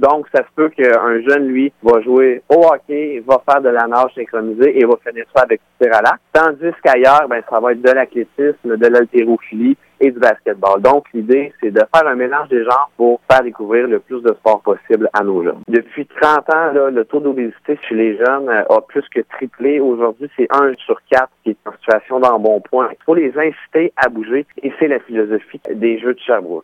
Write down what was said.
Donc, ça se peut qu'un jeune, lui, va jouer au hockey, va faire de la nage synchronisée et va finir ça avec du tir à l'arc. Tandis qu'ailleurs, ben, ça va être de l'athlétisme, de l'haltérophilie et du basketball. Donc, l'idée, c'est de faire un mélange des genres pour faire découvrir le plus de sports possible à nos jeunes. Depuis 30 ans, là, le taux d'obésité chez les jeunes euh, a plus que triplé. Aujourd'hui, c'est un sur quatre qui est en situation d'embonpoint. Il faut les inciter à bouger et c'est la philosophie des Jeux de Sherbrooke.